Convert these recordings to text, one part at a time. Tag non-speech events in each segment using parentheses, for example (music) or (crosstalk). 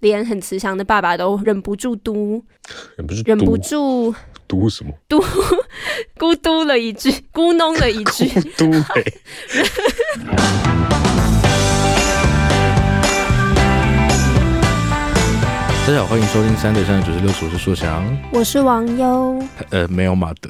连很慈祥的爸爸都忍不住嘟，忍不住忍不住嘟什么？嘟咕嘟了一句，咕哝了一句，嘟嘿。(laughs) 大家好，欢迎收听三对三九十六，我是硕翔，我是王优，呃，没有马德。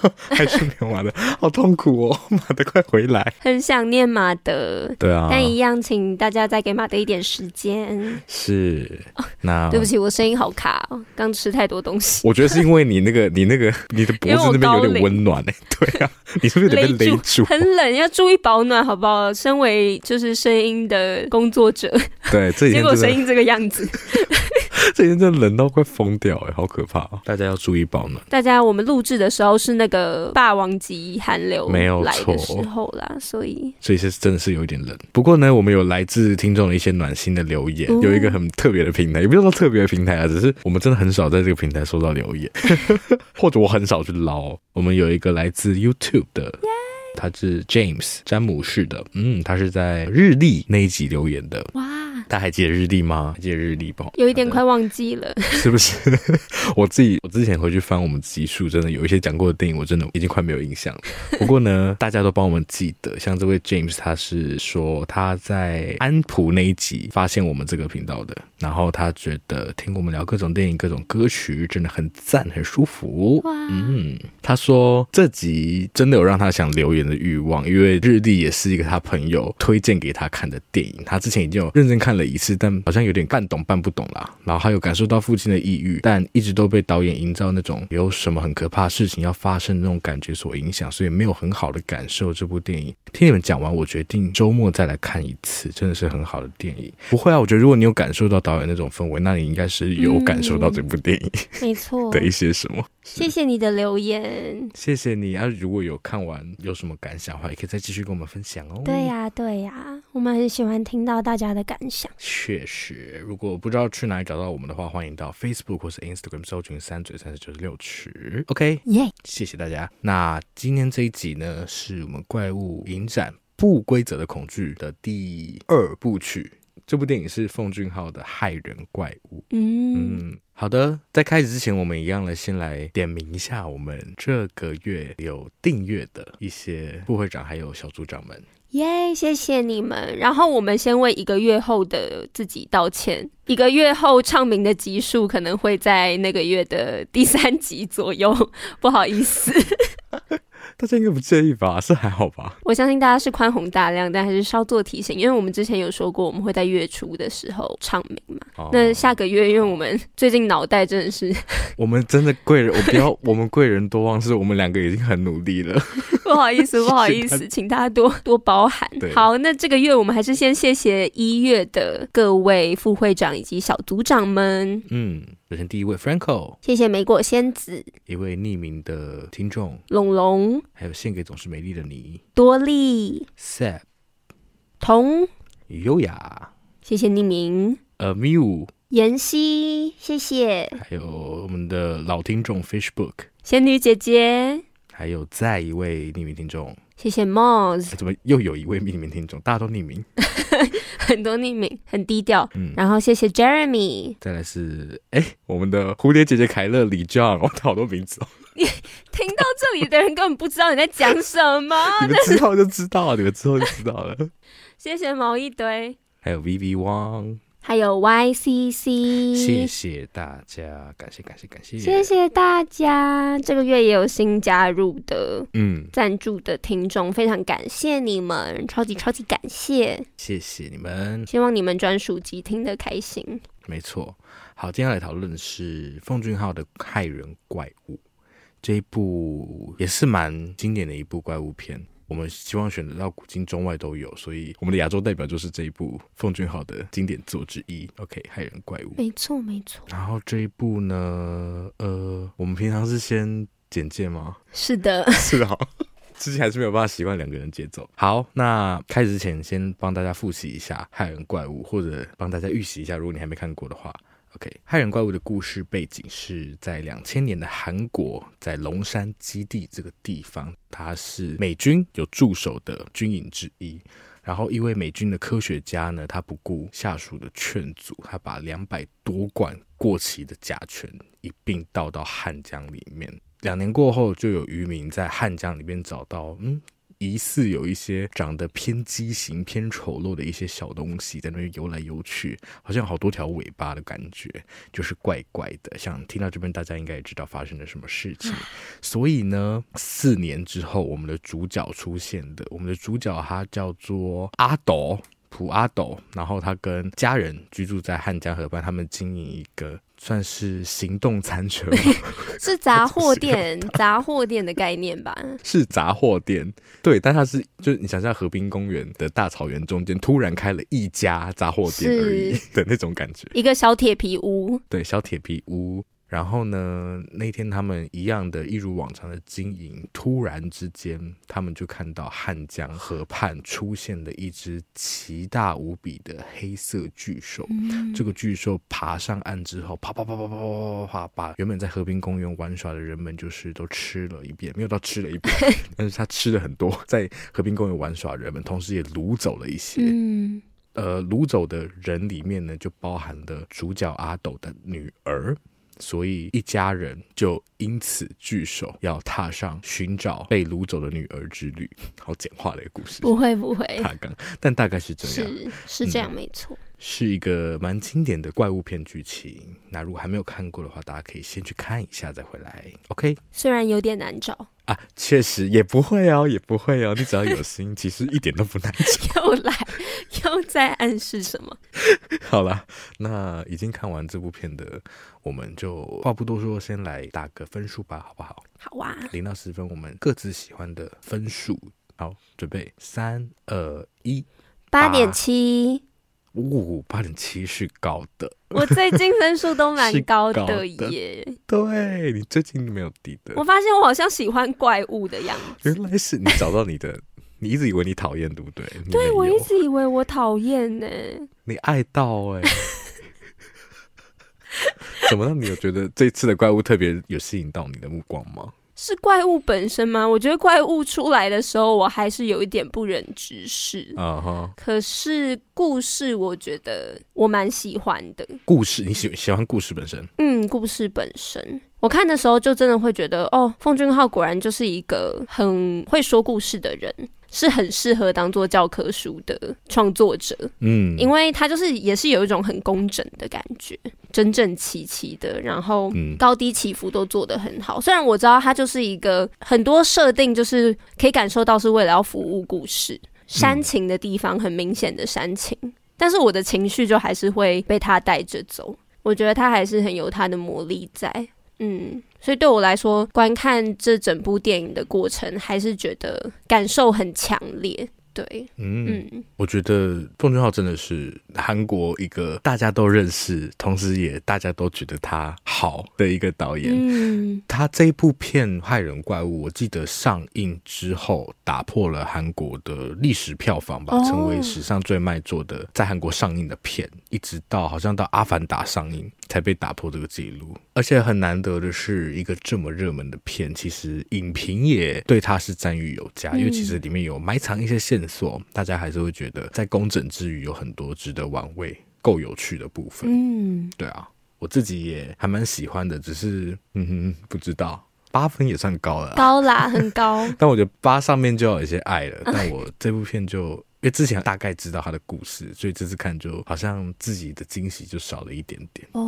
(laughs) 还是没有马德，好痛苦哦！(laughs) 马德快回来，很想念马德。对啊，但一样，请大家再给马德一点时间。是，那、哦、对不起，我声音好卡哦，刚吃太多东西。(laughs) 我觉得是因为你那个，你那个，你的脖子那边有点温暖哎。对啊，你是不是有点被勒住？很冷，要注意保暖，好不好？身为就是声音的工作者，对，这结果声音这个样子。这几天真的冷到快疯掉哎，好可怕哦！大家要注意保暖。大家，我们录制的时候是那个霸王级寒流没有来的时候啦，所以所以是真的是有一点冷。不过呢，我们有来自听众的一些暖心的留言，嗯、有一个很特别的平台，也不是说特别的平台啊，只是我们真的很少在这个平台收到留言，(laughs) 或者我很少去捞。我们有一个来自 YouTube 的。他是 James 詹姆士的，嗯，他是在日历那一集留言的。哇，大家还记得日历吗？还记得日历不？有一点快忘记了，是不是？(laughs) 我自己我之前回去翻我们集数，真的有一些讲过的电影，我真的已经快没有印象了。(laughs) 不过呢，大家都帮我们记得，像这位 James，他是说他在安普那一集发现我们这个频道的，然后他觉得听我们聊各种电影、各种歌曲，真的很赞、很舒服。哇，嗯，他说这集真的有让他想留言的欲望，因为日历也是一个他朋友推荐给他看的电影，他之前已经有认真看了一次，但好像有点半懂半不懂啦。然后还有感受到父亲的抑郁，但一直都被导演营造那种有什么很可怕事情要发生的那种感觉所影响，所以没有很好的感受这部电影。听你们讲完，我决定周末再来看一次，真的是很好的电影。不会啊，我觉得如果你有感受到导演那种氛围，那你应该是有感受到这部电影，没错的一些什么。谢谢你的留言，谢谢你啊！如果有看完有什么感想的话，也可以再继续跟我们分享哦。对呀，对呀，我们很喜欢听到大家的感想。确实，如果不知道去哪里找到我们的话，欢迎到 Facebook 或是 Instagram 搜寻“三嘴三十九十六尺”。OK，耶谢谢大家。那今天这一集呢，是我们怪物影展不规则的恐惧的第二部曲。这部电影是奉俊昊的《害人怪物》。嗯嗯，好的，在开始之前，我们一样来先来点名一下我们这个月有订阅的一些副会长还有小组长们。耶谢谢你们。然后我们先为一个月后的自己道歉。一个月后唱名的集数可能会在那个月的第三集左右，(laughs) 不好意思。大家应该不介意吧？是还好吧？我相信大家是宽宏大量，但还是稍作提醒，因为我们之前有说过，我们会在月初的时候唱名嘛。哦、那下个月，因为我们最近脑袋真的是，我们真的贵人，我不要我们贵人多忘，事我们两个已经很努力了。(laughs) 不好意思，不好意思，(laughs) 请大家多多包涵。好，那这个月我们还是先谢谢一月的各位副会长以及小组长们。嗯。首先，第一位 Franco，谢谢梅果仙子，一位匿名的听众龙龙，还有献给总是美丽的你多莉 Sap 童优雅，谢谢匿名 Amiu 妍希，谢谢，还有我们的老听众 Fishbook 仙女姐姐，还有再一位匿名听众。谢谢 Moz，怎么又有一位匿名听众？大家都匿名，(laughs) 很多匿名，很低调。嗯，然后谢谢 Jeremy，再来是哎，我们的蝴蝶姐姐凯乐李 John，我好多名字哦。你听到这里的人根本不知道你在讲什么，(laughs) 你们之后就知道了，你们之后就知道了。(laughs) 谢谢毛一堆，还有 Vivi Wang。还有 YCC，谢谢大家，感谢感谢感谢，谢谢大家。这个月也有新加入的，嗯，赞助的听众，非常感谢你们，超级超级感谢，谢谢你们。希望你们专属集听得开心。没错，好，接下来讨论的是奉俊昊的《害人怪物》这一部，也是蛮经典的一部怪物片。我们希望选择到古今中外都有，所以我们的亚洲代表就是这一部奉俊昊的经典作之一。OK，害人怪物，没错没错。然后这一部呢，呃，我们平常是先简介吗？是的，是的，好。(laughs) 之前还是没有办法习惯两个人节奏。好，那开始之前先帮大家复习一下《害人怪物》，或者帮大家预习一下，如果你还没看过的话。OK，《骇人怪物》的故事背景是在两千年的韩国，在龙山基地这个地方，它是美军有驻守的军营之一。然后，一位美军的科学家呢，他不顾下属的劝阻，他把两百多罐过期的甲醛一并倒到汉江里面。两年过后，就有渔民在汉江里面找到，嗯。疑似有一些长得偏畸形、偏丑陋的一些小东西在那边游来游去，好像好多条尾巴的感觉，就是怪怪的。想听到这边，大家应该也知道发生了什么事情。所以呢，四年之后，我们的主角出现的，我们的主角他叫做阿斗。普阿斗，然后他跟家人居住在汉江河畔，他们经营一个算是行动餐车，(laughs) (laughs) 是杂货店，杂货店。的概念吧？是杂货店，对，但它是就是你想象河滨公园的大草原中间突然开了一家杂货店而已的那种感觉，一个小铁皮屋，对，小铁皮屋。然后呢，那天他们一样的，一如往常的经营，突然之间，他们就看到汉江河畔出现了一只奇大无比的黑色巨兽。嗯、这个巨兽爬上岸之后，啪啪啪啪啪啪啪啪，把原本在河滨公园玩耍的人们就是都吃了一遍，没有到吃了一遍，(laughs) 但是他吃了很多 (laughs) 在河滨公园玩耍的人们，同时也掳走了一些。嗯、呃，掳走的人里面呢，就包含了主角阿斗的女儿。所以一家人就因此聚首，要踏上寻找被掳走的女儿之旅。好简化的一个故事，不会不会，大纲，但大概是这样，是是这样，没错。嗯是一个蛮经典的怪物片剧情。那如果还没有看过的话，大家可以先去看一下再回来。OK，虽然有点难找啊，确实也不会哦，也不会哦。你只要有心，其实一点都不难找。(laughs) 又来，又在暗示什么？(laughs) 好了，那已经看完这部片的，我们就话不多说，先来打个分数吧，好不好？好啊，零到十分，我们各自喜欢的分数。好，准备三二一，八点七。五八点七是高的，我最近分数都蛮 (laughs) 高的耶。的对，你最近没有低的。我发现我好像喜欢怪物的样子。原来是你找到你的，(laughs) 你一直以为你讨厌，对不对？对，我一直以为我讨厌呢。你爱到哎、欸？(laughs) 怎么让你有觉得这次的怪物特别有吸引到你的目光吗？是怪物本身吗？我觉得怪物出来的时候，我还是有一点不忍直视。啊哈！可是故事，我觉得我蛮喜欢的。故事，你喜喜欢故事本身？嗯，故事本身，我看的时候就真的会觉得，哦，奉俊昊果然就是一个很会说故事的人。是很适合当做教科书的创作者，嗯，因为他就是也是有一种很工整的感觉，整整齐齐的，然后高低起伏都做得很好。虽然我知道他就是一个很多设定，就是可以感受到是为了要服务故事，煽情的地方很明显的煽情，但是我的情绪就还是会被他带着走。我觉得他还是很有他的魔力在。嗯，所以对我来说，观看这整部电影的过程，还是觉得感受很强烈。对，嗯，嗯，我觉得奉俊昊真的是韩国一个大家都认识，同时也大家都觉得他好的一个导演。嗯，他这一部片《害人怪物》，我记得上映之后打破了韩国的历史票房吧，成为史上最卖座的在韩国上映的片，一直到好像到《阿凡达》上映才被打破这个记录。而且很难得的是，一个这么热门的片，其实影评也对它是赞誉有加，因为其实里面有埋藏一些线索。大家还是会觉得在工整之余有很多值得玩味、够有趣的部分。嗯，对啊，我自己也还蛮喜欢的，只是嗯哼，不知道八分也算高了，高啦，很高。(laughs) 但我觉得八上面就要有一些爱了。但我这部片就因为之前大概知道他的故事，所以这次看就好像自己的惊喜就少了一点点。哦，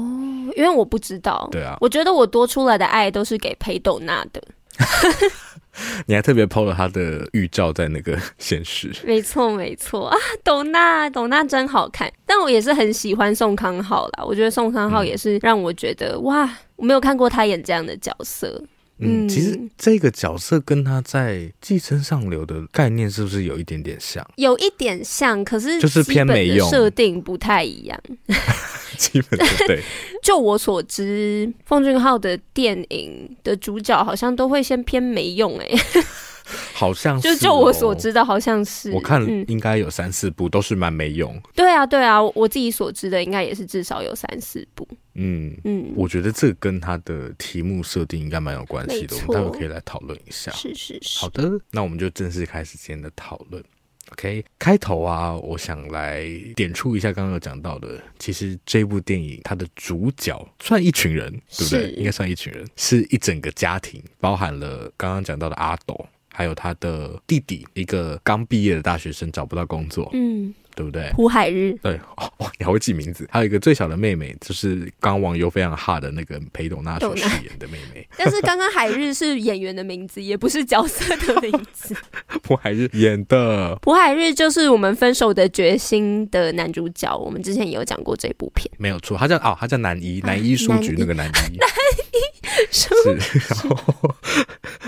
因为我不知道。对啊，我觉得我多出来的爱都是给裴斗娜的。(laughs) 你还特别 PO 了他的预兆在那个 (laughs) 现实，没错没错啊，斗娜斗娜真好看，但我也是很喜欢宋康昊啦，我觉得宋康昊也是让我觉得、嗯、哇，我没有看过他演这样的角色，嗯，其实这个角色跟他在寄生上流的概念是不是有一点点像？有一点像，可是就是偏没用，设定不太一样。(laughs) 基本上对。(laughs) 就我所知，奉俊昊的电影的主角好像都会先偏没用、欸，哎。(laughs) 好像是、哦，就就我所知的，好像是。我看应该有三四部，都是蛮没用。对啊，对啊，我自己所知的应该也是至少有三四部。嗯嗯，我觉得这跟他的题目设定应该蛮有关系的，我们待会可以来讨论一下。是是是。好的，那我们就正式开始今天的讨论。OK，开头啊，我想来点出一下刚刚有讲到的，其实这部电影它的主角算一群人，对不对？应该算一群人，是一整个家庭，包含了刚刚讲到的阿斗。还有他的弟弟，一个刚毕业的大学生，找不到工作，嗯，对不对？朴海日，对，哦，你还会记名字。还有一个最小的妹妹，就是刚网友非常哈的那个裴斗娜所饰演的妹妹。(laughs) 但是刚刚海日是演员的名字，也不是角色的名字。(laughs) 朴海日演的，朴海日就是我们分手的决心的男主角。我们之前也有讲过这部片，没有错，他叫哦，他叫南一，南一书局那个南一。(laughs) 南是，然后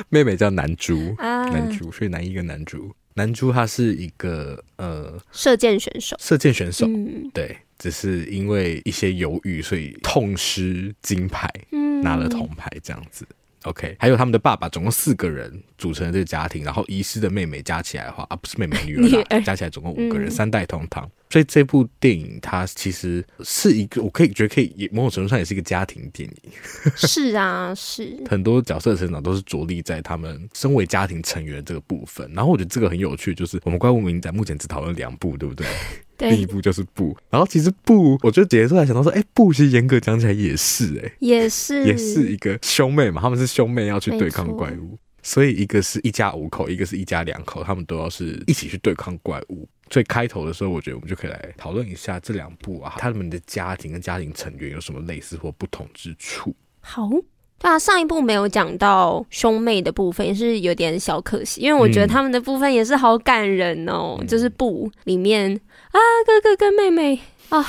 妹妹叫南珠，啊、南珠，所以男一跟男珠，南珠他是一个呃射箭选手，射箭选手，嗯、对，只是因为一些犹豫，所以痛失金牌，嗯、拿了铜牌这样子。OK，还有他们的爸爸，总共四个人组成了这个家庭，然后遗失的妹妹加起来的话，啊，不是妹妹女儿啦，(laughs) 加起来总共五个人，嗯、三代同堂。所以这部电影它其实是一个，我可以觉得可以，某种程度上也是一个家庭电影。(laughs) 是啊，是 (laughs) 很多角色的成长都是着力在他们身为家庭成员这个部分。然后我觉得这个很有趣，就是我们怪物名展目前只讨论两部，对不对？(laughs) 对。第一部就是布，然后其实布，我觉得姐姐后来想到说，哎，布其实严格讲起来也是、欸，哎，也是，也是一个兄妹嘛，他们是兄妹要去对抗怪物，所以一个是一家五口，一个是一家两口，他们都要是一起去对抗怪物。最开头的时候，我觉得我们就可以来讨论一下这两部啊，他们的家庭跟家庭成员有什么类似或不同之处。好，对啊，上一部没有讲到兄妹的部分，也是有点小可惜，因为我觉得他们的部分也是好感人哦，嗯、就是布里面啊，哥哥跟妹妹啊。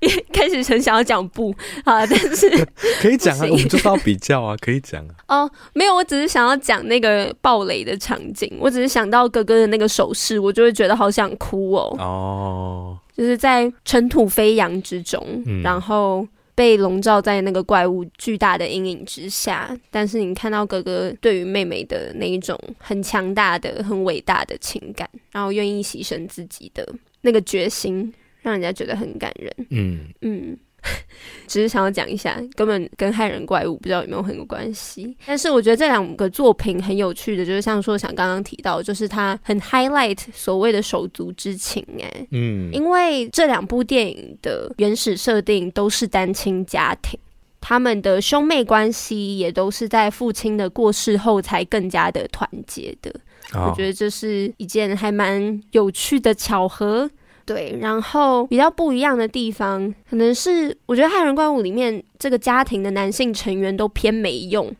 (laughs) 开始很想要讲不啊，(laughs) 但是 (laughs) 可以讲啊，我们就是要比较啊，可以讲啊。哦，没有，我只是想要讲那个暴雷的场景，我只是想到哥哥的那个手势，我就会觉得好想哭哦。哦，就是在尘土飞扬之中，嗯、然后被笼罩在那个怪物巨大的阴影之下，但是你看到哥哥对于妹妹的那一种很强大的、很伟大的情感，然后愿意牺牲自己的那个决心。让人家觉得很感人。嗯嗯，(laughs) 只是想要讲一下，根本跟害人怪物不知道有没有很有关系。但是我觉得这两个作品很有趣的，就是像说想刚刚提到，就是它很 highlight 所谓的手足之情。哎，嗯，因为这两部电影的原始设定都是单亲家庭，他们的兄妹关系也都是在父亲的过世后才更加的团结的。哦，我觉得这是一件还蛮有趣的巧合。对，然后比较不一样的地方，可能是我觉得《害人怪物》里面这个家庭的男性成员都偏没用，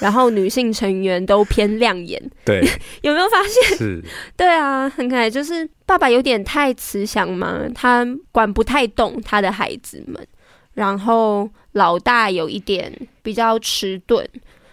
然后女性成员都偏亮眼。(laughs) 对，有没有发现？是，对啊，很可爱。就是爸爸有点太慈祥嘛，他管不太动他的孩子们，然后老大有一点比较迟钝，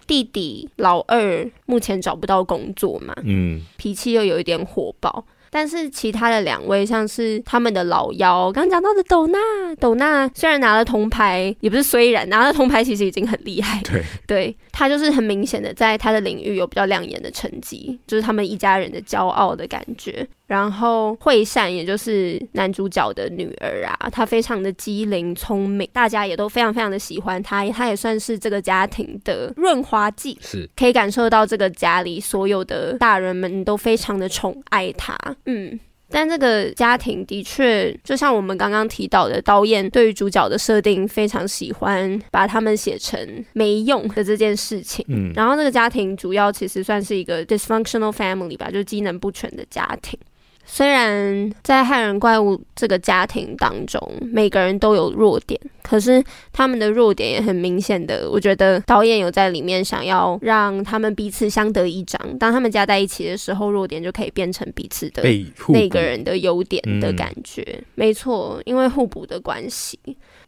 弟弟老二目前找不到工作嘛，嗯，脾气又有一点火爆。但是其他的两位，像是他们的老幺，刚刚讲到的斗娜，斗娜虽然拿了铜牌，也不是虽然拿了铜牌，其实已经很厉害。(laughs) 对，对，他就是很明显的在他的领域有比较亮眼的成绩，就是他们一家人的骄傲的感觉。然后惠善，也就是男主角的女儿啊，她非常的机灵聪明，大家也都非常非常的喜欢她，她也算是这个家庭的润滑剂，是可以感受到这个家里所有的大人们都非常的宠爱她。嗯，但这个家庭的确，就像我们刚刚提到的，导演对于主角的设定非常喜欢把他们写成没用的这件事情。嗯，然后这个家庭主要其实算是一个 dysfunctional family 吧，就是机能不全的家庭。虽然在害人怪物这个家庭当中，每个人都有弱点，可是他们的弱点也很明显的。我觉得导演有在里面想要让他们彼此相得益彰，当他们加在一起的时候，弱点就可以变成彼此的那个人的优点的感觉。嗯、没错，因为互补的关系，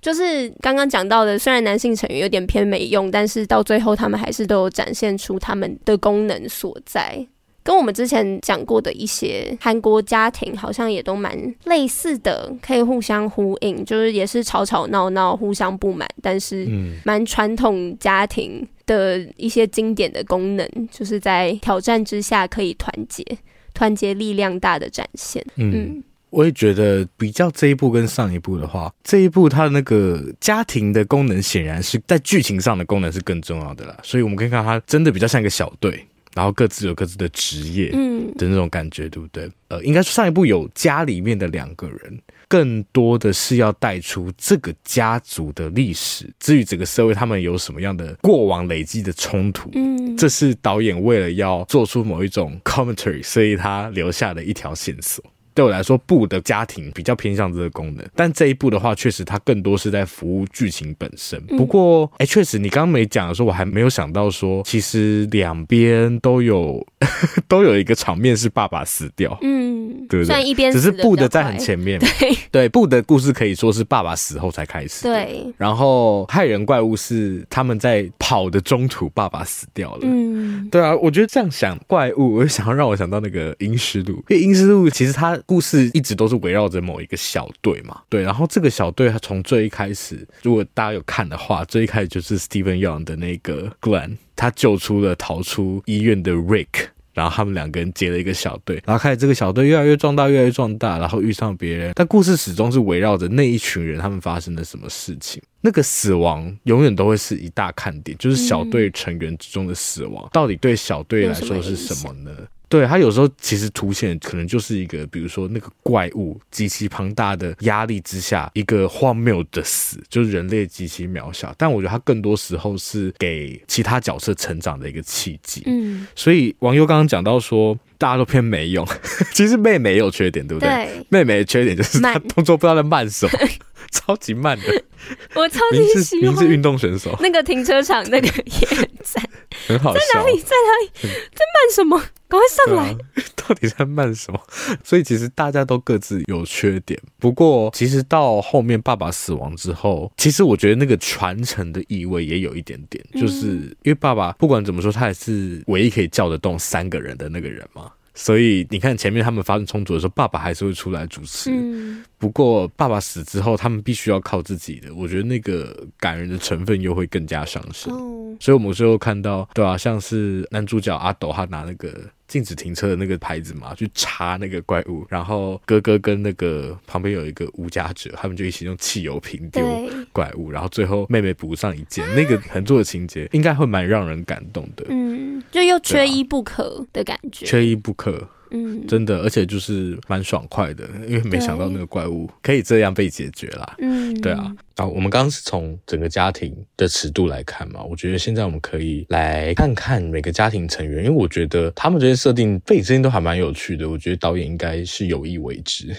就是刚刚讲到的，虽然男性成员有点偏没用，但是到最后他们还是都有展现出他们的功能所在。跟我们之前讲过的一些韩国家庭好像也都蛮类似的，可以互相呼应，就是也是吵吵闹闹、互相不满，但是蛮传统家庭的一些经典的功能，就是在挑战之下可以团结，团结力量大的展现。嗯，嗯，我也觉得比较这一部跟上一部的话，这一部它的那个家庭的功能显然是在剧情上的功能是更重要的啦，所以我们可以看它真的比较像一个小队。然后各自有各自的职业，嗯的那种感觉，对不对？呃，应该说上一部有家里面的两个人，更多的是要带出这个家族的历史，至于整个社会他们有什么样的过往累积的冲突，嗯，这是导演为了要做出某一种 commentary，所以他留下的一条线索。对我来说，布的家庭比较偏向这个功能，但这一部的话，确实它更多是在服务剧情本身。不过，哎，确实你刚刚没讲的时候，我还没有想到说，其实两边都有 (laughs) 都有一个场面是爸爸死掉，嗯，对不对？一边只是布的在很前面，对对，布的故事可以说是爸爸死后才开始，对。然后害人怪物是他们在跑的中途，爸爸死掉了，嗯，对啊。我觉得这样想怪物，我就想要让我想到那个《阴尸路》，因为《阴尸路》其实它。故事一直都是围绕着某一个小队嘛，对，然后这个小队他从最一开始，如果大家有看的话，最一开始就是 Steven Young 的那个 Glenn，他救出了逃出医院的 Rick，然后他们两个人结了一个小队，然后开始这个小队越来越壮大，越来越壮大，然后遇上别人，但故事始终是围绕着那一群人，他们发生了什么事情，那个死亡永远都会是一大看点，就是小队成员之中的死亡，到底对小队来说是什么呢？对，他有时候其实凸显可能就是一个，比如说那个怪物极其庞大的压力之下，一个荒谬的死，就是人类极其渺小。但我觉得他更多时候是给其他角色成长的一个契机。嗯，所以网友刚刚讲到说，大家都偏没用，(laughs) 其实妹妹也有缺点，对不对？对，妹妹的缺点就是她动作不知道在慢什么，(laughs) 慢 (laughs) 超级慢的。(laughs) 我超级喜欢，您是运动选手，那个停车场那个也很赞，很好笑。在哪里？在哪里？在慢什么？赶快上来！啊！(laughs) 到底在慢什么？所以其实大家都各自有缺点。不过其实到后面爸爸死亡之后，其实我觉得那个传承的意味也有一点点，就是因为爸爸不管怎么说，他也是唯一可以叫得动三个人的那个人嘛。所以你看前面他们发生冲突的时候，爸爸还是会出来主持。嗯。不过爸爸死之后，他们必须要靠自己的。我觉得那个感人的成分又会更加上升。哦。所以我们最后看到，对啊，像是男主角阿斗，他拿那个。禁止停车的那个牌子嘛，去插那个怪物，然后哥哥跟那个旁边有一个无家者，他们就一起用汽油瓶丢怪物，然后最后妹妹补上一件，(laughs) 那个很多的情节应该会蛮让人感动的。嗯，就又缺一不可的感觉，缺一不可。嗯，真的，而且就是蛮爽快的，因为没想到那个怪物可以这样被解决啦。嗯，对啊。啊，我们刚刚是从整个家庭的尺度来看嘛，我觉得现在我们可以来看看每个家庭成员，因为我觉得他们这些设定背景都还蛮有趣的。我觉得导演应该是有意为之。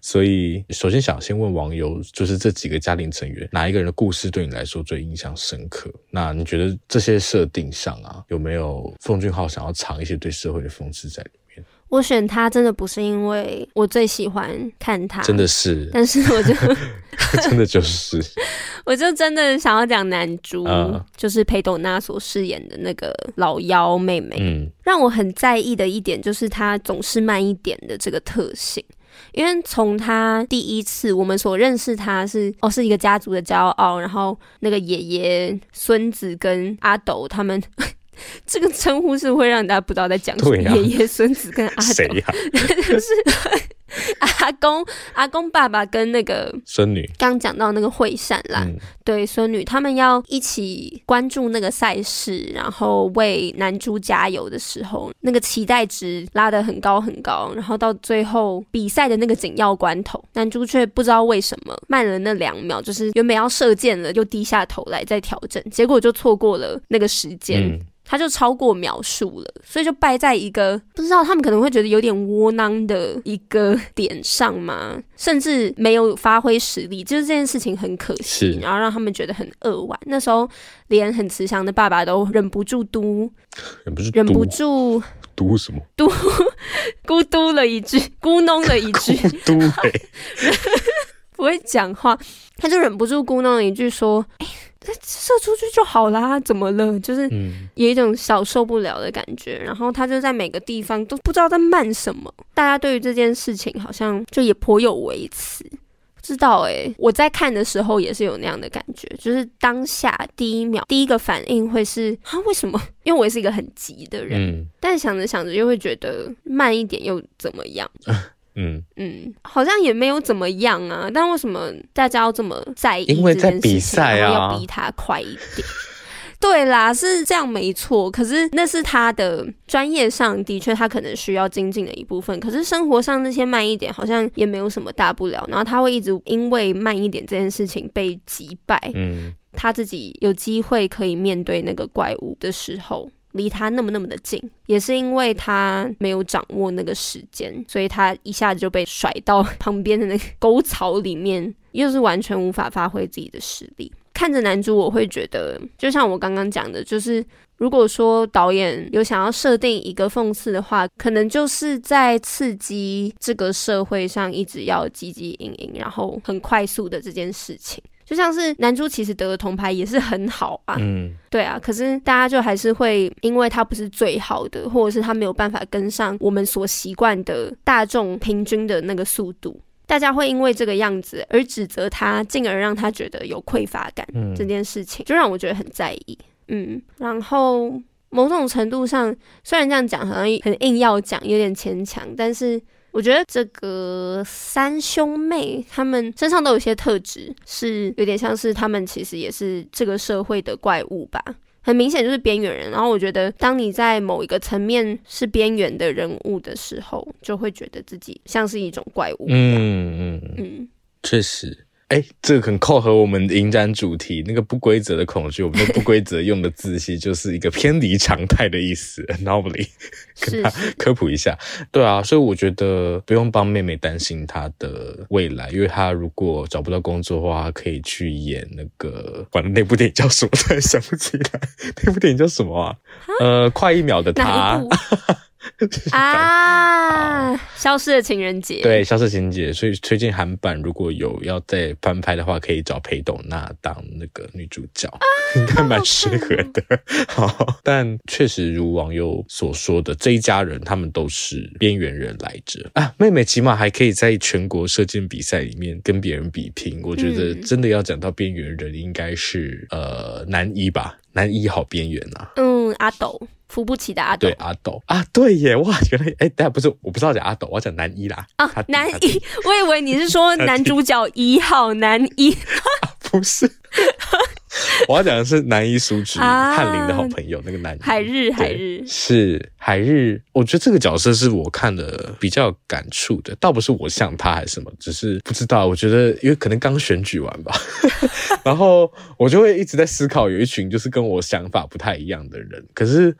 所以，首先想先问网友，就是这几个家庭成员，哪一个人的故事对你来说最印象深刻？那你觉得这些设定上啊，有没有奉俊昊想要藏一些对社会的讽刺在里面？我选他真的不是因为我最喜欢看他，真的是，但是我就 (laughs) 真的就是，我就真的想要讲男主，嗯、就是裴斗娜所饰演的那个老妖妹妹。嗯，让我很在意的一点就是她总是慢一点的这个特性。因为从他第一次我们所认识他是哦，是一个家族的骄傲，然后那个爷爷、孙子跟阿斗他们。(laughs) 这个称呼是会让大家不知道在讲什么。爷爷、孙子跟阿斗，谁呀？(laughs) 就是 (laughs) 阿公、阿公爸爸跟那个孙女。刚讲到那个惠善啦，嗯、对孙女，他们要一起关注那个赛事，然后为男猪加油的时候，那个期待值拉得很高很高，然后到最后比赛的那个紧要关头，男猪却不知道为什么慢了那两秒，就是原本要射箭了，又低下头来再调整，结果就错过了那个时间。嗯他就超过描述了，所以就败在一个不知道他们可能会觉得有点窝囊的一个点上嘛，甚至没有发挥实力，就是这件事情很可惜，然后让他们觉得很扼腕。那时候连很慈祥的爸爸都忍不住嘟，忍不住忍不住嘟什么？嘟 (laughs) 咕嘟了一句，咕哝了一句，嘟哎，(laughs) 不会讲话，他就忍不住咕哝了一句说，哎。射出去就好啦，怎么了？就是有一种小受不了的感觉。然后他就在每个地方都不知道在慢什么。大家对于这件事情好像就也颇有微词。不知道诶，我在看的时候也是有那样的感觉，就是当下第一秒第一个反应会是啊，为什么？(laughs) 因为我也是一个很急的人，嗯、但想着想着又会觉得慢一点又怎么样？(laughs) 嗯嗯，好像也没有怎么样啊，但为什么大家要这么在意？因为在比赛啊，要逼他快一点。对啦，是这样没错。可是那是他的专业上的确，他可能需要精进的一部分。可是生活上那些慢一点，好像也没有什么大不了。然后他会一直因为慢一点这件事情被击败。嗯，他自己有机会可以面对那个怪物的时候。离他那么那么的近，也是因为他没有掌握那个时间，所以他一下子就被甩到 (laughs) 旁边的那个沟槽里面，又是完全无法发挥自己的实力。看着男主，我会觉得，就像我刚刚讲的，就是如果说导演有想要设定一个讽刺的话，可能就是在刺激这个社会上一直要积极营营，然后很快速的这件事情。就像是男猪其实得了铜牌也是很好啊，嗯，对啊，可是大家就还是会因为他不是最好的，或者是他没有办法跟上我们所习惯的大众平均的那个速度，大家会因为这个样子而指责他，进而让他觉得有匮乏感。嗯，这件事情就让我觉得很在意。嗯，然后某种程度上，虽然这样讲好像很硬要讲，有点牵强，但是。我觉得这个三兄妹他们身上都有一些特质，是有点像是他们其实也是这个社会的怪物吧。很明显就是边缘人。然后我觉得，当你在某一个层面是边缘的人物的时候，就会觉得自己像是一种怪物。嗯嗯嗯，确实。哎，这个很扣合我们影展主题，那个不规则的恐惧。我们的不规则用的字系就是一个偏离常态的意思，(laughs) anomaly。跟他科普一下，对啊，所以我觉得不用帮妹妹担心她的未来，因为她如果找不到工作的话，可以去演那个，管那部电影叫什么，突然想不起来，那部电影叫什么啊？呃，快一秒的她。(laughs) 啊！消失的情人节，对，消失的情人节，所以推荐韩版，如果有要再翻拍的话，可以找裴斗娜当那个女主角，啊、应 (laughs) 该蛮适合的。(laughs) 好，但确实如网友所说的，这一家人他们都是边缘人来着啊。妹妹起码还可以在全国射箭比赛里面跟别人比拼，我觉得真的要讲到边缘人，应该是呃男一吧，男一好边缘啊。嗯，阿斗。扶不起的阿斗，对阿斗。啊，对耶，哇，原来哎，等下不是，我不知道讲阿斗，我要讲男一啦。啊，男一，我以为你是说 (laughs) 男主角一号男一，(laughs) 啊、不是。(laughs) (laughs) 我要讲的是南一苏直翰林的好朋友，那个男一海日海日是海日，我觉得这个角色是我看的比较感触的，倒不是我像他还是什么，只是不知道。我觉得因为可能刚选举完吧，(laughs) 然后我就会一直在思考，有一群就是跟我想法不太一样的人。可是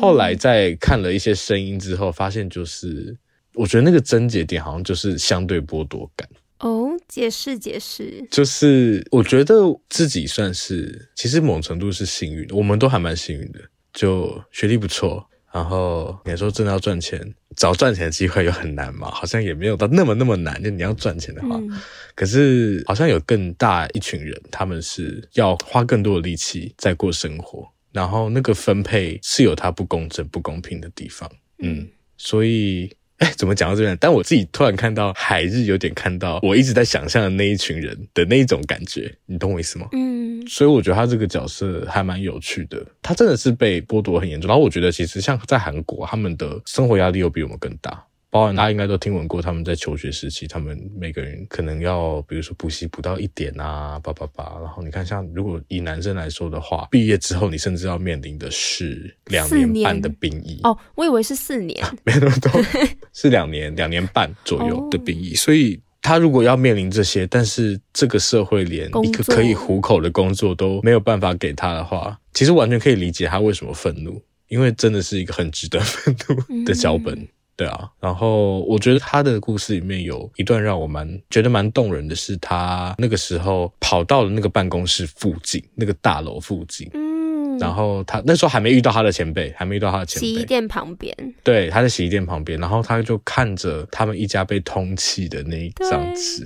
后来在看了一些声音之后，发现就是我觉得那个症结点好像就是相对剥夺感。哦，解释解释，就是我觉得自己算是，其实某程度是幸运的，我们都还蛮幸运的，就学历不错，然后你说真的要赚钱，找赚钱的机会又很难嘛，好像也没有到那么那么难，就你要赚钱的话，嗯、可是好像有更大一群人，他们是要花更多的力气在过生活，然后那个分配是有它不公正、不公平的地方，嗯，所以。哎，怎么讲到这边？但我自己突然看到海日，有点看到我一直在想象的那一群人的那一种感觉，你懂我意思吗？嗯，所以我觉得他这个角色还蛮有趣的。他真的是被剥夺很严重，然后我觉得其实像在韩国，他们的生活压力又比我们更大。包含大家应该都听闻过，他们在求学时期，他们每个人可能要，比如说补习补到一点啊，叭叭叭。然后你看，像如果以男生来说的话，毕业之后你甚至要面临的是两年半的兵役。哦，我以为是四年，啊、(laughs) 没那么多，(laughs) 是两年两年半左右的兵役。哦、所以他如果要面临这些，但是这个社会连一个可以糊口的工作都没有办法给他的话，其实完全可以理解他为什么愤怒，因为真的是一个很值得愤怒的脚本。嗯对啊，然后我觉得他的故事里面有一段让我蛮觉得蛮动人的是，他那个时候跑到了那个办公室附近，那个大楼附近，嗯，然后他那时候还没遇到他的前辈，还没遇到他的前辈，洗衣店旁边，对，他在洗衣店旁边，然后他就看着他们一家被通缉的那一张纸，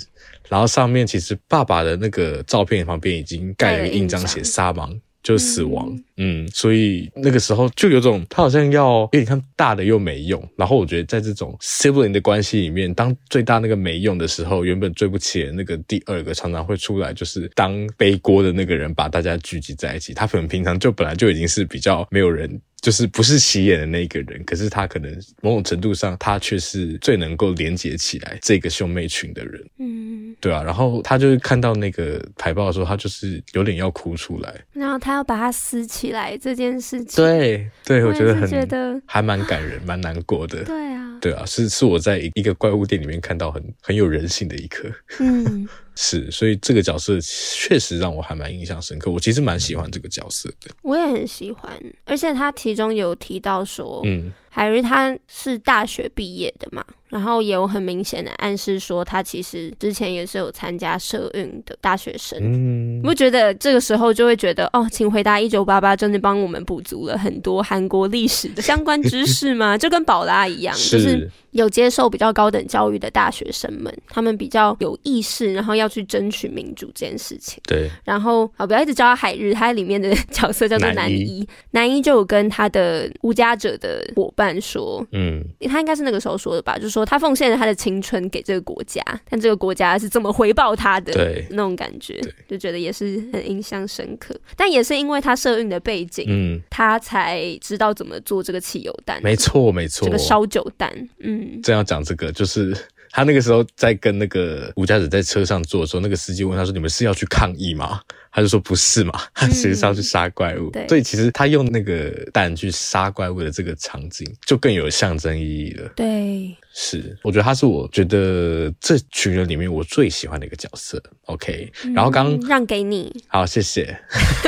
然后上面其实爸爸的那个照片旁边已经盖了印章，写沙芒。就死亡，嗯，嗯，所以那个时候就有种他好像要，因为你看大的又没用，然后我觉得在这种 sibling 的关系里面，当最大那个没用的时候，原本最不起的那个第二个常常会出来，就是当背锅的那个人，把大家聚集在一起。他可能平常就本来就已经是比较没有人。就是不是起眼的那一个人，可是他可能某种程度上，他却是最能够连接起来这个兄妹群的人。嗯，对啊。然后他就是看到那个海报的时候，他就是有点要哭出来。然后他要把它撕起来这件事情，对对，我觉得很觉得还蛮感人，蛮难过的。(laughs) 对啊，对啊，是是我在一个怪物店里面看到很很有人性的一刻。嗯。是，所以这个角色确实让我还蛮印象深刻。我其实蛮喜欢这个角色的，我也很喜欢，而且他其中有提到说，嗯。海日他是大学毕业的嘛，然后也有很明显的暗示说他其实之前也是有参加社运的大学生。嗯，不觉得这个时候就会觉得哦，请回答一九八八真的帮我们补足了很多韩国历史的相关知识吗？(laughs) 就跟宝拉一样，就是有接受比较高等教育的大学生们，他们比较有意识，然后要去争取民主这件事情。对，然后啊，不要一直叫他海日，他里面的 (laughs) 角色叫做南一，南一就有跟他的无家者的伙伴。说，嗯，他应该是那个时候说的吧，就是说他奉献了他的青春给这个国家，但这个国家是怎么回报他的？对，那种感觉，就觉得也是很印象深刻。但也是因为他社运的背景，嗯，他才知道怎么做这个汽油弹。没错，没错，这个烧酒弹，嗯，正要讲这个，就是他那个时候在跟那个吴家子在车上坐的时候，那个司机问他说：“你们是要去抗议吗？”他就说不是嘛，(laughs) 他其实是要去杀怪物。嗯，所以其实他用那个蛋去杀怪物的这个场景，就更有象征意义了。对，是，我觉得他是我觉得这群人里面我最喜欢的一个角色。OK，嗯，然后刚让给你，好，谢谢。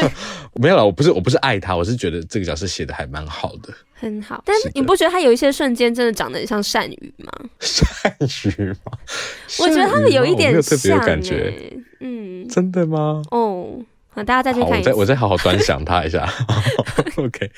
(laughs) 没有了，我不是我不是爱他，我是觉得这个角色写的还蛮好的，很好。但是你不觉得他有一些瞬间真的长得很像善宇吗？善宇吗？我觉得他们有一点特别有感觉。嗯，真的吗？哦，好，大家再去看一下。我再我再好好端详他一下。(laughs) OK，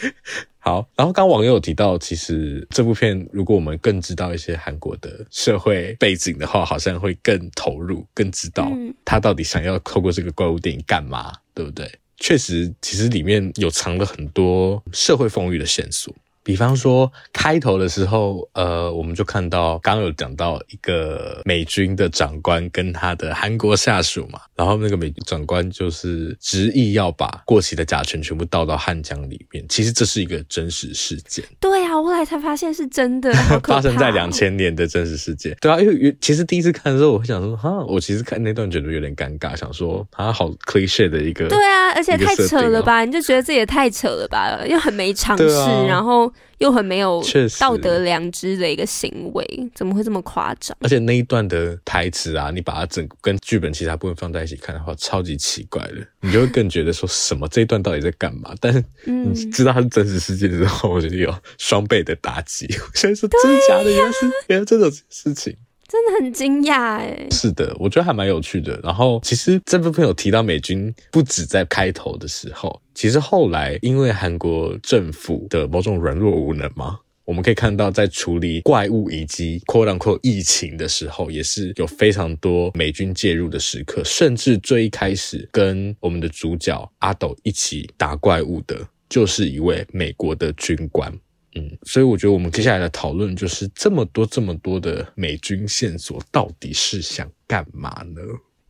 好。然后刚网友有提到，其实这部片如果我们更知道一些韩国的社会背景的话，好像会更投入，更知道他到底想要透过这个怪物电影干嘛，对不对？确实，其实里面有藏了很多社会风雨的线索。比方说，开头的时候，呃，我们就看到刚刚有讲到一个美军的长官跟他的韩国下属嘛，然后那个美军长官就是执意要把过期的甲醛全部倒到汉江里面。其实这是一个真实事件。(laughs) 对啊，后来才发现是真的，发生在两千年的真实事件。对啊，因为其实第一次看的时候，我会想说，哈，我其实看那段觉得有点尴尬，想说啊，好 cliche 的一个。对啊，而且太扯了吧？你就觉得这也太扯了吧？又很没常识，啊、然后。又很没有道德良知的一个行为，怎么会这么夸张？而且那一段的台词啊，你把它整跟剧本其他部分放在一起看的话，超级奇怪的，你就会更觉得说什么这一段到底在干嘛？但是你知道它是真实世界之后，我觉得有双倍的打击。我现在说真的假的？原来是原来这种事情。真的很惊讶哎！是的，我觉得还蛮有趣的。然后，其实这部分有提到美军，不止在开头的时候，其实后来因为韩国政府的某种软弱无能嘛，我们可以看到在处理怪物以及扩大扩疫情的时候，也是有非常多美军介入的时刻。甚至最一开始跟我们的主角阿斗一起打怪物的，就是一位美国的军官。嗯，所以我觉得我们接下来的讨论就是这么多这么多的美军线索，到底是想干嘛呢？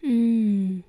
嗯，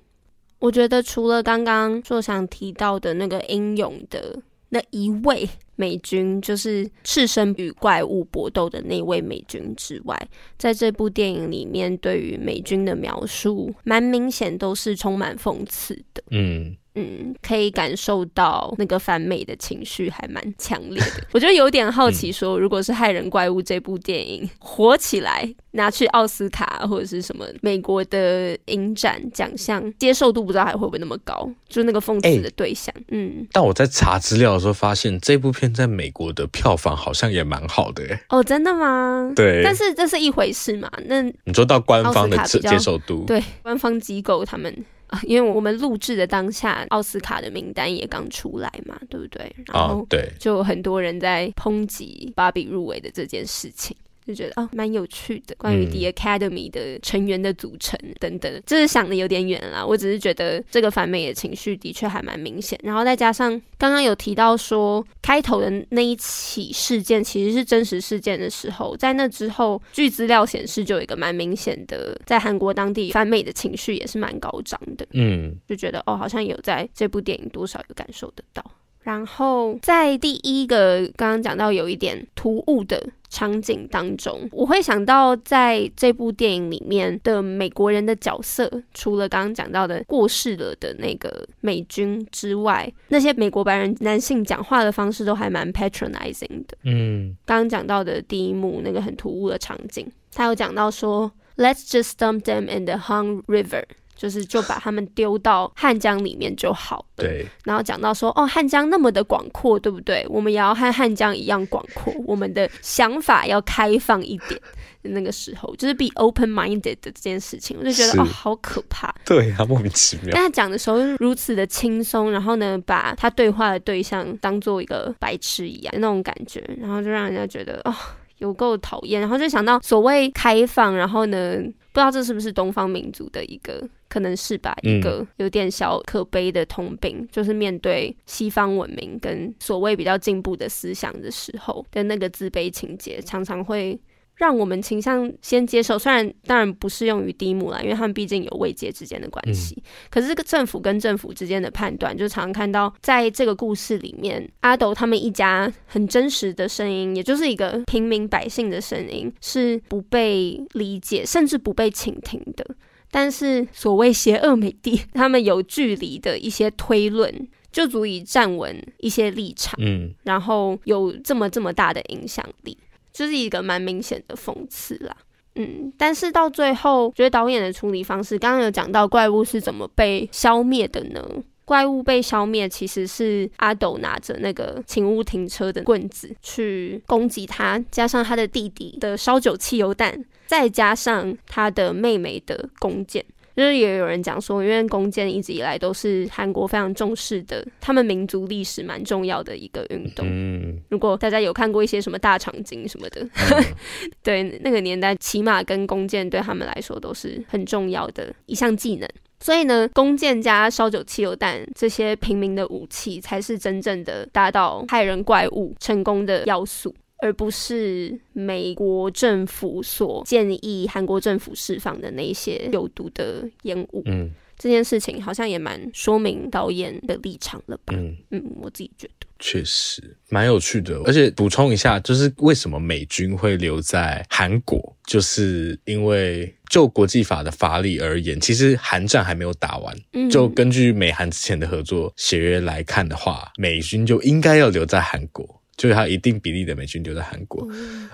我觉得除了刚刚说想提到的那个英勇的那一位美军，就是赤身与怪物搏斗的那位美军之外，在这部电影里面，对于美军的描述，蛮明显都是充满讽刺的。嗯。嗯，可以感受到那个反美的情绪还蛮强烈的。(laughs) 我觉得有点好奇，说如果是《害人怪物》这部电影火起来，拿去奥斯卡或者是什么美国的影展奖项，接受度不知道还会不会那么高？就那个讽刺的对象，欸、嗯。但我在查资料的时候发现，这部片在美国的票房好像也蛮好的、欸。哦，真的吗？对。但是这是一回事嘛？那你说到官方的接受度，对官方机构他们。因为我们录制的当下，奥斯卡的名单也刚出来嘛，对不对？然后对，就很多人在抨击芭比入围的这件事情。就觉得哦，蛮有趣的，关于 The Academy 的成员的组成等等，就、嗯、是想的有点远啦。我只是觉得这个反美的情绪的确还蛮明显，然后再加上刚刚有提到说开头的那一起事件其实是真实事件的时候，在那之后，据资料显示就有一个蛮明显的，在韩国当地反美的情绪也是蛮高涨的。嗯，就觉得哦，好像有在这部电影多少有感受得到。然后在第一个刚刚讲到有一点突兀的场景当中，我会想到在这部电影里面的美国人的角色，除了刚刚讲到的过世了的那个美军之外，那些美国白人男性讲话的方式都还蛮 patronizing 的。嗯，刚刚讲到的第一幕那个很突兀的场景，他有讲到说，Let's just dump them in the Hung River。就是就把他们丢到汉江里面就好了。对。然后讲到说，哦，汉江那么的广阔，对不对？我们也要和汉江一样广阔，我们的想法要开放一点。那个时候，就是 be open-minded 的这件事情，我就觉得哦，好可怕。对啊，莫名其妙。但他讲的时候如此的轻松，然后呢，把他对话的对象当做一个白痴一样的那种感觉，然后就让人家觉得哦。有够讨厌，然后就想到所谓开放，然后呢，不知道这是不是东方民族的一个，可能是吧，一个有点小可悲的通病，嗯、就是面对西方文明跟所谓比较进步的思想的时候的那个自卑情节，常常会。让我们倾向先接受，虽然当然不适用于低母啦，因为他们毕竟有位阶之间的关系。嗯、可是这个政府跟政府之间的判断，就常常看到在这个故事里面，阿斗他们一家很真实的声音，也就是一个平民百姓的声音，是不被理解，甚至不被倾听的。但是所谓邪恶美帝，(laughs) 他们有距离的一些推论，就足以站稳一些立场，嗯，然后有这么这么大的影响力。就是一个蛮明显的讽刺啦，嗯，但是到最后，觉得导演的处理方式，刚刚有讲到怪物是怎么被消灭的呢？怪物被消灭其实是阿斗拿着那个请勿停车的棍子去攻击他，加上他的弟弟的烧酒汽油弹，再加上他的妹妹的弓箭。就是也有人讲说，因为弓箭一直以来都是韩国非常重视的，他们民族历史蛮重要的一个运动。嗯，如果大家有看过一些什么大长今什么的，嗯、(laughs) 对那个年代，骑马跟弓箭对他们来说都是很重要的一项技能。所以呢，弓箭加烧酒汽油弹这些平民的武器，才是真正的达到害人怪物成功的要素。而不是美国政府所建议韩国政府释放的那些有毒的烟雾。嗯，这件事情好像也蛮说明导演的立场了吧？嗯嗯，我自己觉得确实蛮有趣的。而且补充一下，就是为什么美军会留在韩国，就是因为就国际法的法理而言，其实韩战还没有打完。嗯，就根据美韩之前的合作协约来看的话，美军就应该要留在韩国。就是他一定比例的美军留在韩国，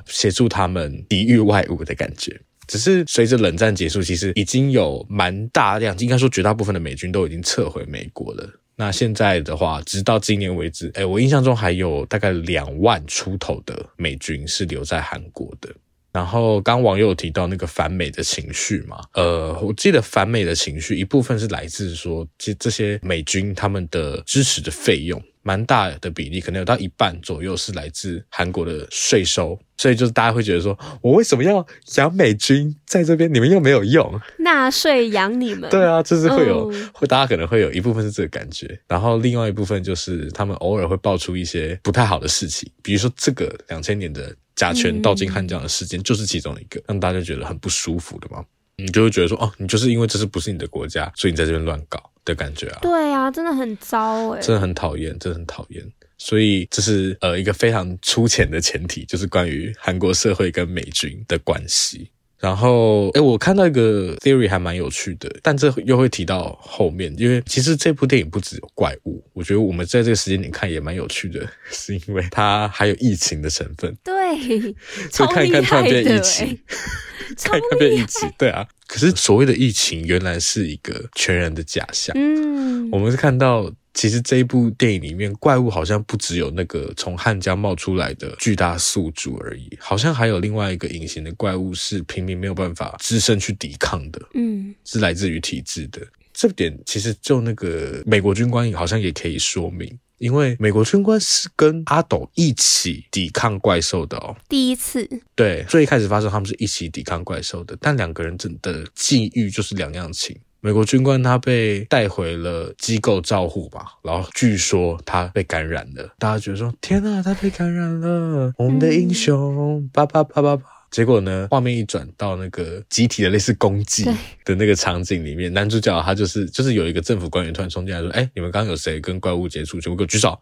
协助他们抵御外侮的感觉。只是随着冷战结束，其实已经有蛮大量，应该说绝大部分的美军都已经撤回美国了。那现在的话，直到今年为止，哎，我印象中还有大概两万出头的美军是留在韩国的。然后刚网友有提到那个反美的情绪嘛，呃，我记得反美的情绪一部分是来自说，这这些美军他们的支持的费用。蛮大的比例，可能有到一半左右是来自韩国的税收，所以就是大家会觉得说，我为什么要养美军在这边？你们又没有用，纳税养你们。对啊，就是会有，会、oh. 大家可能会有一部分是这个感觉，然后另外一部分就是他们偶尔会爆出一些不太好的事情，比如说这个两千年的甲醛倒进汉江的事件就是其中一个，让大家觉得很不舒服的嘛。你就会觉得说，哦，你就是因为这是不是你的国家，所以你在这边乱搞的感觉啊？对啊，真的很糟哎，真的很讨厌，真的很讨厌。所以这是呃一个非常粗浅的前提，就是关于韩国社会跟美军的关系。然后，哎，我看到一个 theory 还蛮有趣的，但这又会提到后面，因为其实这部电影不只有怪物，我觉得我们在这个时间点看也蛮有趣的，是因为它还有疫情的成分。(laughs) 对，(laughs) 所以看一看突然变疫情，欸、(laughs) 看一看变疫情，对啊。可是所谓的疫情，原来是一个全然的假象。嗯，我们是看到。其实这一部电影里面，怪物好像不只有那个从汉江冒出来的巨大宿主而已，好像还有另外一个隐形的怪物是平民没有办法自身去抵抗的，嗯，是来自于体制的。这点其实就那个美国军官好像也可以说明，因为美国军官是跟阿斗一起抵抗怪兽的哦。第一次，对，最一开始发生他们是一起抵抗怪兽的，但两个人真的境遇就是两样情。美国军官他被带回了机构照护吧，然后据说他被感染了，大家觉得说天呐，他被感染了，我们的英雄，叭叭叭叭叭。结果呢，画面一转到那个集体的类似公祭的那个场景里面，男主角他就是就是有一个政府官员突然冲进来说，哎，你们刚刚有谁跟怪物接触？全部给我举手。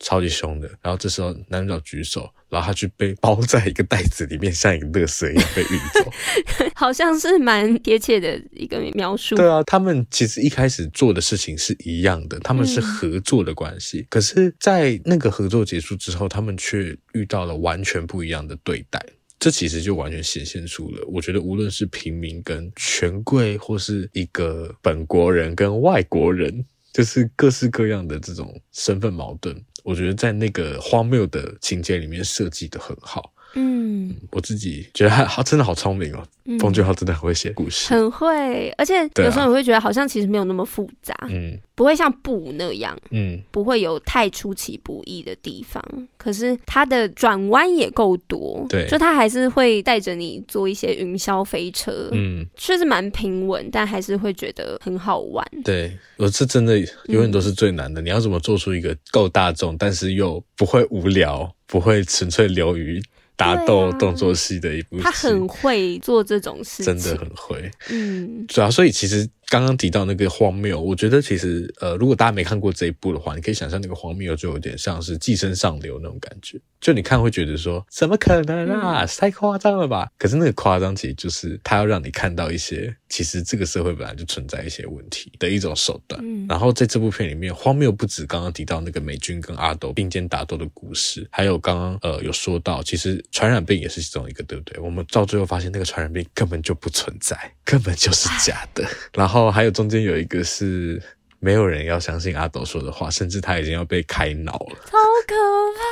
超级凶的，然后这时候男主角举手，然后他就被包在一个袋子里面，像一个垃圾一样被运走，(laughs) 好像是蛮贴切的一个描述。对啊，他们其实一开始做的事情是一样的，他们是合作的关系，嗯、可是，在那个合作结束之后，他们却遇到了完全不一样的对待，这其实就完全显现出了，我觉得无论是平民跟权贵，或是一个本国人跟外国人，就是各式各样的这种身份矛盾。我觉得在那个荒谬的情节里面设计得很好。嗯，我自己觉得他他真的好聪明哦。奉俊昊真的很会写故事，很会，而且有时候你会觉得好像其实没有那么复杂，嗯，不会像布那样，嗯，不会有太出其不意的地方。可是它的转弯也够多，对，就他还是会带着你做一些云霄飞车，嗯，确实蛮平稳，但还是会觉得很好玩。对，我是真的永远都是最难的，你要怎么做出一个够大众，但是又不会无聊，不会纯粹流于。打斗动作戏的一部啊，他很会做这种事情，真的很会。嗯，主要所以其实。刚刚提到那个荒谬，我觉得其实呃，如果大家没看过这一部的话，你可以想象那个荒谬就有点像是寄生上流那种感觉。就你看会觉得说，怎么可能啊，太夸张了吧？可是那个夸张其实就是他要让你看到一些，其实这个社会本来就存在一些问题的一种手段。嗯，然后在这部片里面，荒谬不止刚刚提到那个美军跟阿斗并肩打斗的故事，还有刚刚呃有说到，其实传染病也是其中一个，对不对？我们到最后发现那个传染病根本就不存在，根本就是假的。然后。哦，还有中间有一个是没有人要相信阿斗说的话，甚至他已经要被开脑了，超可怕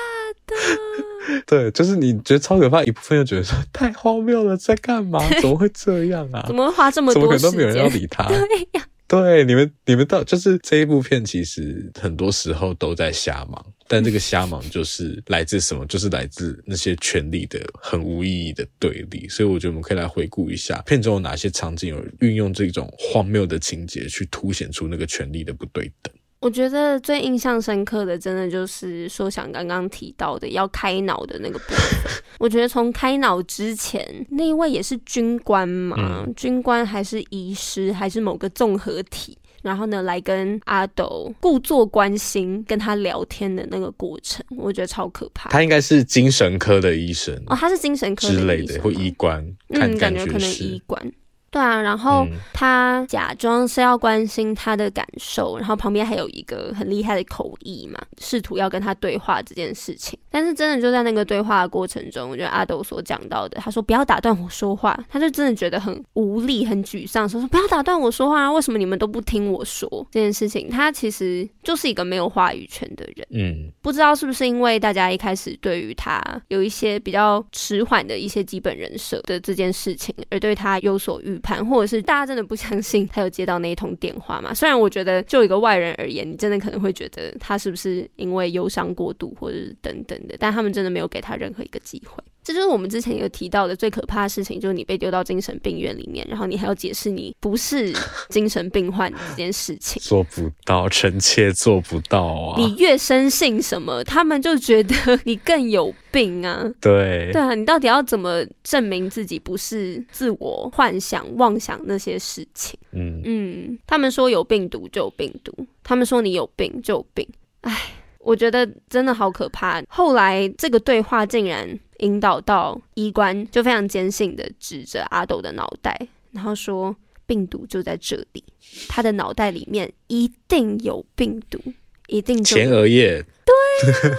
的。(laughs) 对，就是你觉得超可怕，一部分又觉得说太荒谬了，在干嘛？怎么会这样啊？怎么会花这么多？怎么可能都没有人要理他？对呀。对，你们，你们到就是这一部片，其实很多时候都在瞎忙，但这个瞎忙就是来自什么？就是来自那些权力的很无意义的对立。所以我觉得我们可以来回顾一下片中有哪些场景有运用这种荒谬的情节去凸显出那个权力的不对等。我觉得最印象深刻的，真的就是说想刚刚提到的要开脑的那个部分。我觉得从开脑之前，那一位也是军官嘛，嗯、军官还是医师，还是某个综合体，然后呢，来跟阿斗故作关心，跟他聊天的那个过程，我觉得超可怕。他应该是精神科的医生哦，他是精神科之类的，会医官，嗯，感觉可能医官。对啊，然后他假装是要关心他的感受，然后旁边还有一个很厉害的口译嘛，试图要跟他对话这件事情。但是真的就在那个对话的过程中，我觉得阿斗所讲到的，他说不要打断我说话，他就真的觉得很无力、很沮丧，说说不要打断我说话啊，为什么你们都不听我说这件事情？他其实就是一个没有话语权的人。嗯，不知道是不是因为大家一开始对于他有一些比较迟缓的一些基本人设的这件事情，而对他有所预。盘，或者是大家真的不相信他有接到那一通电话嘛？虽然我觉得就一个外人而言，你真的可能会觉得他是不是因为忧伤过度，或者是等等的，但他们真的没有给他任何一个机会。这就是我们之前有提到的最可怕的事情，就是你被丢到精神病院里面，然后你还要解释你不是精神病患这件事情，(laughs) 做不到，臣妾做不到啊！你越深信什么，他们就觉得你更有病啊！对，对啊，你到底要怎么证明自己不是自我幻想、妄想那些事情？嗯嗯，他们说有病毒就有病毒，他们说你有病就有病，哎，我觉得真的好可怕。后来这个对话竟然。引导到医官，就非常坚信的指着阿斗的脑袋，然后说病毒就在这里，他的脑袋里面一定有病毒，一定就前额叶，对、啊，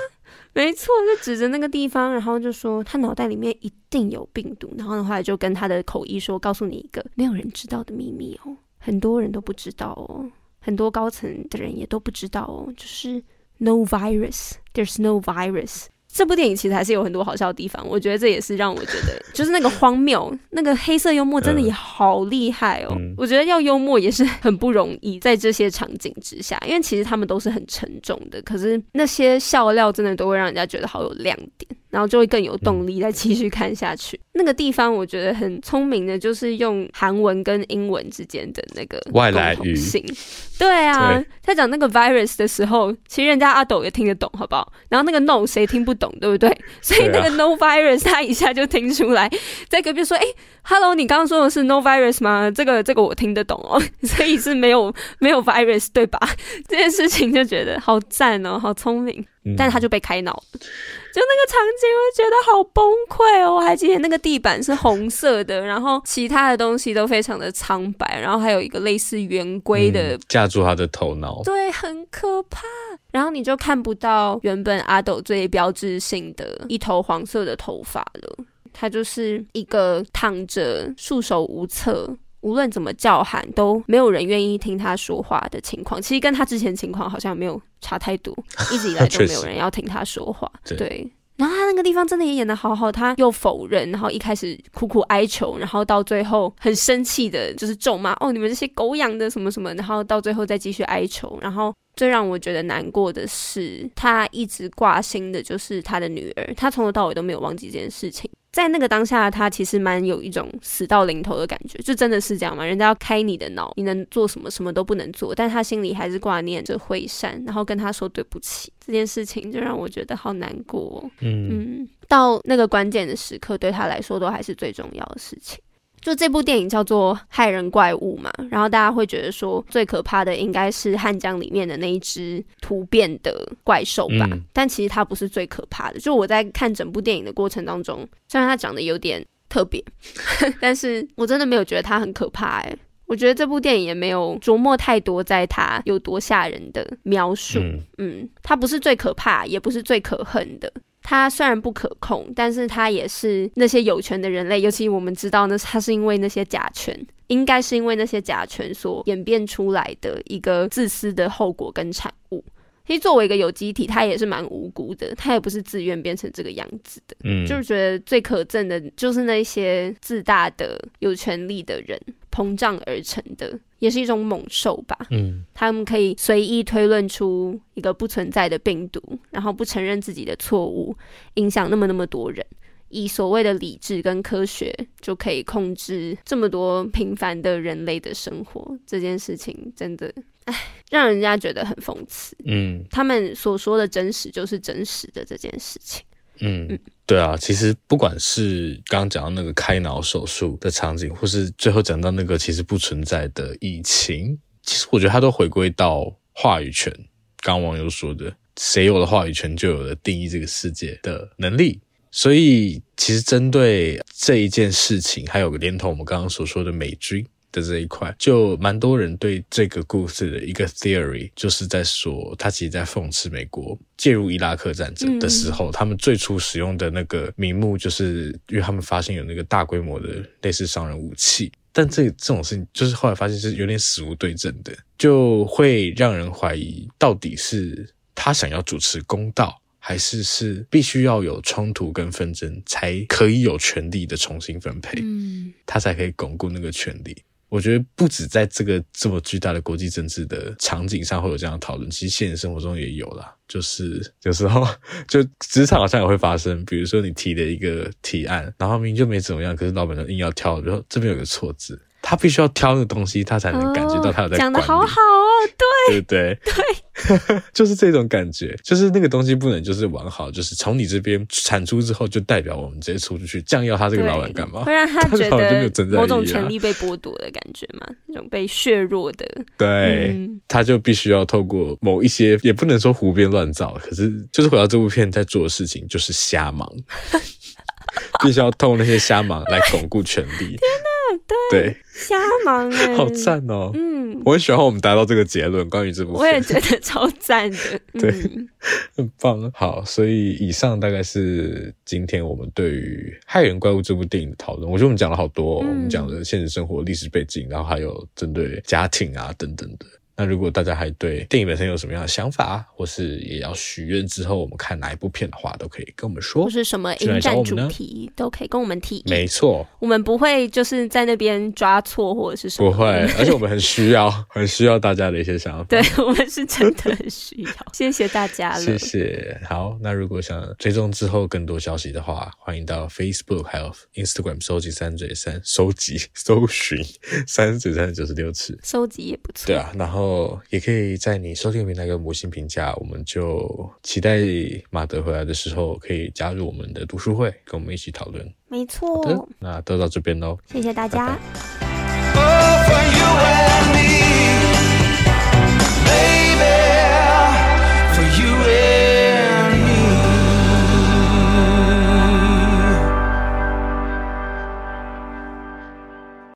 没错，就指着那个地方，然后就说他脑袋里面一定有病毒，然后的话就跟他的口译说，告诉你一个没有人知道的秘密哦，很多人都不知道哦，很多高层的人也都不知道哦，就是 no virus，there's no virus。这部电影其实还是有很多好笑的地方，我觉得这也是让我觉得，就是那个荒谬，那个黑色幽默真的也好厉害哦。嗯、我觉得要幽默也是很不容易，在这些场景之下，因为其实他们都是很沉重的，可是那些笑料真的都会让人家觉得好有亮点。然后就会更有动力再继续看下去。嗯、那个地方我觉得很聪明的，就是用韩文跟英文之间的那个外来语。对啊，他讲那个 virus 的时候，其实人家阿斗也听得懂，好不好？然后那个 no 谁听不懂，对不对？(laughs) 所以那个 no virus 他一下就听出来，在隔壁说：“哎，hello，你刚刚说的是 no virus 吗？这个这个我听得懂哦，(laughs) 所以是没有没有 virus 对吧？”这件事情就觉得好赞哦，好聪明。但是他就被开脑了，就那个场景，我就觉得好崩溃哦。我还记得那个地板是红色的，然后其他的东西都非常的苍白，然后还有一个类似圆规的架住他的头脑，对，很可怕。然后你就看不到原本阿斗最标志性的一头黄色的头发了，他就是一个躺着束手无策。无论怎么叫喊，都没有人愿意听他说话的情况，其实跟他之前情况好像没有差太多，(laughs) 一直以来都没有人要听他说话。对，然后他那个地方真的也演得好好，他又否认，然后一开始苦苦哀求，然后到最后很生气的，就是咒骂哦，你们这些狗养的什么什么，然后到最后再继续哀求，然后最让我觉得难过的是，他一直挂心的就是他的女儿，他从头到尾都没有忘记这件事情。在那个当下，他其实蛮有一种死到临头的感觉，就真的是这样吗？人家要开你的脑，你能做什么？什么都不能做，但他心里还是挂念着惠善，然后跟他说对不起。这件事情就让我觉得好难过。嗯嗯，到那个关键的时刻，对他来说都还是最重要的事情。就这部电影叫做《害人怪物》嘛，然后大家会觉得说最可怕的应该是汉江里面的那一只突变的怪兽吧？嗯、但其实它不是最可怕的。就我在看整部电影的过程当中，虽然它长得有点特别，(laughs) 但是我真的没有觉得它很可怕哎。我觉得这部电影也没有琢磨太多在它有多吓人的描述。嗯，嗯，它不是最可怕，也不是最可恨的。它虽然不可控，但是它也是那些有权的人类，尤其我们知道呢，它是因为那些甲醛，应该是因为那些甲醛所演变出来的一个自私的后果跟产物。其实作为一个有机体，它也是蛮无辜的，它也不是自愿变成这个样子的。嗯，就是觉得最可憎的就是那些自大的有权利的人。膨胀而成的，也是一种猛兽吧。嗯，他们可以随意推论出一个不存在的病毒，然后不承认自己的错误，影响那么那么多人，以所谓的理智跟科学就可以控制这么多平凡的人类的生活。这件事情真的，唉，让人家觉得很讽刺。嗯，他们所说的真实就是真实的这件事情。嗯，对啊，其实不管是刚刚讲到那个开脑手术的场景，或是最后讲到那个其实不存在的疫情，其实我觉得它都回归到话语权。刚网友说的，谁有了话语权，就有了定义这个世界的能力。所以，其实针对这一件事情，还有个连同我们刚刚所说的美军。的这一块，就蛮多人对这个故事的一个 theory，就是在说，他其实在讽刺美国介入伊拉克战争的时候，嗯、他们最初使用的那个名目，就是因为他们发现有那个大规模的类似商人武器。但这这种事情，就是后来发现是有点死无对证的，就会让人怀疑，到底是他想要主持公道，还是是必须要有冲突跟纷争，才可以有权利的重新分配，嗯，他才可以巩固那个权力。我觉得不止在这个这么巨大的国际政治的场景上会有这样的讨论，其实现实生活中也有啦。就是有时候就职场好像也会发生，比如说你提的一个提案，然后明明就没怎么样，可是老板就硬要挑，比如说这边有个错字。他必须要挑那个东西，他才能感觉到他有在。讲的好好哦，对，对不对？对，(laughs) 就是这种感觉，就是那个东西不能就是完好，就是从你这边产出之后，就代表我们直接出去，这样要他这个老板干嘛？会让他觉得 (laughs) 某种权利被剥夺的感觉嘛，那种被削弱的。对，嗯、他就必须要透过某一些，也不能说胡编乱造，可是就是回到这部片在做的事情，就是瞎忙。(laughs) 必须要透过那些瞎忙来巩固权力。天哪，对，对瞎忙哎，(laughs) 好赞哦。嗯，我很喜欢我们达到这个结论，关于这部分，我也觉得超赞的。(laughs) 对，嗯、很棒。好，所以以上大概是今天我们对于《害人怪物》这部电影的讨论。我觉得我们讲了好多、我们讲了现实生活、历史背景，然后还有针对家庭啊等等的。那如果大家还对电影本身有什么样的想法，或是也要许愿之后我们看哪一部片的话，都可以跟我们说。或是什么影展主题都可以跟我们提。没错，我们不会就是在那边抓错或者是什么。不会，(laughs) 而且我们很需要，很需要大家的一些想法。对，我们是真的很需要。谢谢大家了，谢谢。好，那如果想追踪之后更多消息的话，欢迎到 Facebook 还有 Instagram 收集三嘴三，收集搜寻三嘴三九十六次，收集也不错。对啊，然后。哦，也可以在你收听平台给五星评价，我们就期待马德回来的时候可以加入我们的读书会，跟我们一起讨论。没错，那都到这边喽，谢谢大家。拜拜。